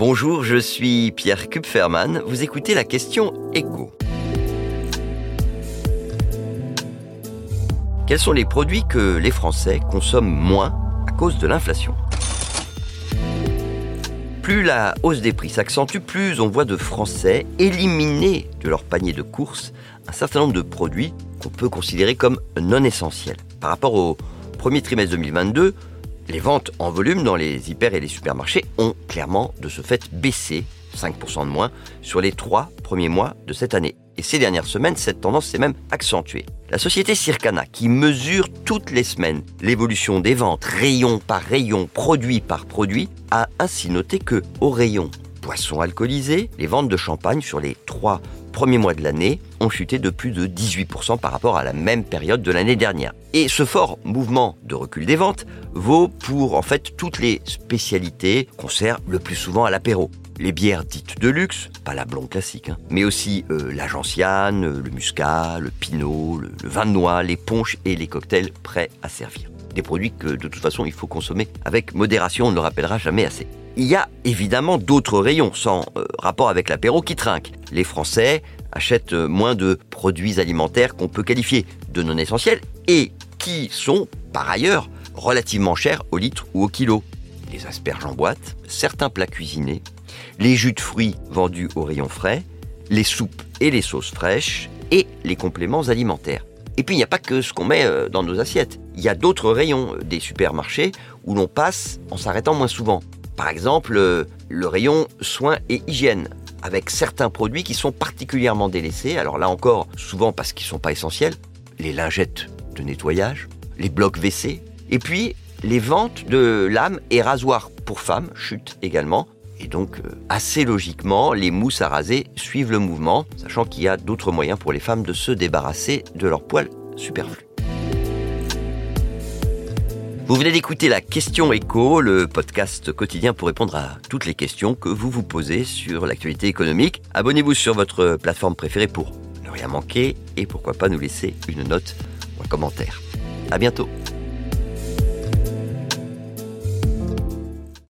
Bonjour, je suis Pierre Kupferman. Vous écoutez la question écho. Quels sont les produits que les Français consomment moins à cause de l'inflation? Plus la hausse des prix s'accentue, plus on voit de Français éliminer de leur panier de courses un certain nombre de produits qu'on peut considérer comme non essentiels. Par rapport au premier trimestre 2022, les ventes en volume dans les hyper et les supermarchés ont clairement de ce fait baissé, 5% de moins, sur les trois premiers mois de cette année. Et ces dernières semaines, cette tendance s'est même accentuée. La société Circana, qui mesure toutes les semaines l'évolution des ventes, rayon par rayon, produit par produit, a ainsi noté que, au rayon boissons alcoolisées, les ventes de champagne sur les trois premiers mois de l'année ont chuté de plus de 18% par rapport à la même période de l'année dernière. Et ce fort mouvement de recul des ventes vaut pour en fait toutes les spécialités qu'on sert le plus souvent à l'apéro les bières dites de luxe, pas la blonde classique, hein, mais aussi euh, la gentiane, le muscat, le pinot, le, le, vin de noix, les punches et les cocktails prêts à servir. Des produits que de toute façon il faut consommer avec modération, on ne le rappellera jamais assez. Il y a évidemment d'autres rayons sans euh, rapport avec l'apéro qui trinquent. Les Français achètent euh, moins de produits alimentaires qu'on peut qualifier de non essentiels et qui sont par ailleurs relativement chers au litre ou au kilo. Les asperges en boîte, certains plats cuisinés, les jus de fruits vendus au rayon frais, les soupes et les sauces fraîches et les compléments alimentaires. Et puis il n'y a pas que ce qu'on met euh, dans nos assiettes. Il y a d'autres rayons euh, des supermarchés où l'on passe en s'arrêtant moins souvent. Par exemple, euh, le rayon soins et hygiène, avec certains produits qui sont particulièrement délaissés. Alors là encore, souvent parce qu'ils ne sont pas essentiels. Les lingettes de nettoyage, les blocs WC, et puis les ventes de lames et rasoirs pour femmes chutent également. Et donc, euh, assez logiquement, les mousses à raser suivent le mouvement, sachant qu'il y a d'autres moyens pour les femmes de se débarrasser de leurs poils superflus. Vous venez d'écouter la question écho, le podcast quotidien pour répondre à toutes les questions que vous vous posez sur l'actualité économique. Abonnez-vous sur votre plateforme préférée pour ne rien manquer et pourquoi pas nous laisser une note ou un commentaire. À bientôt.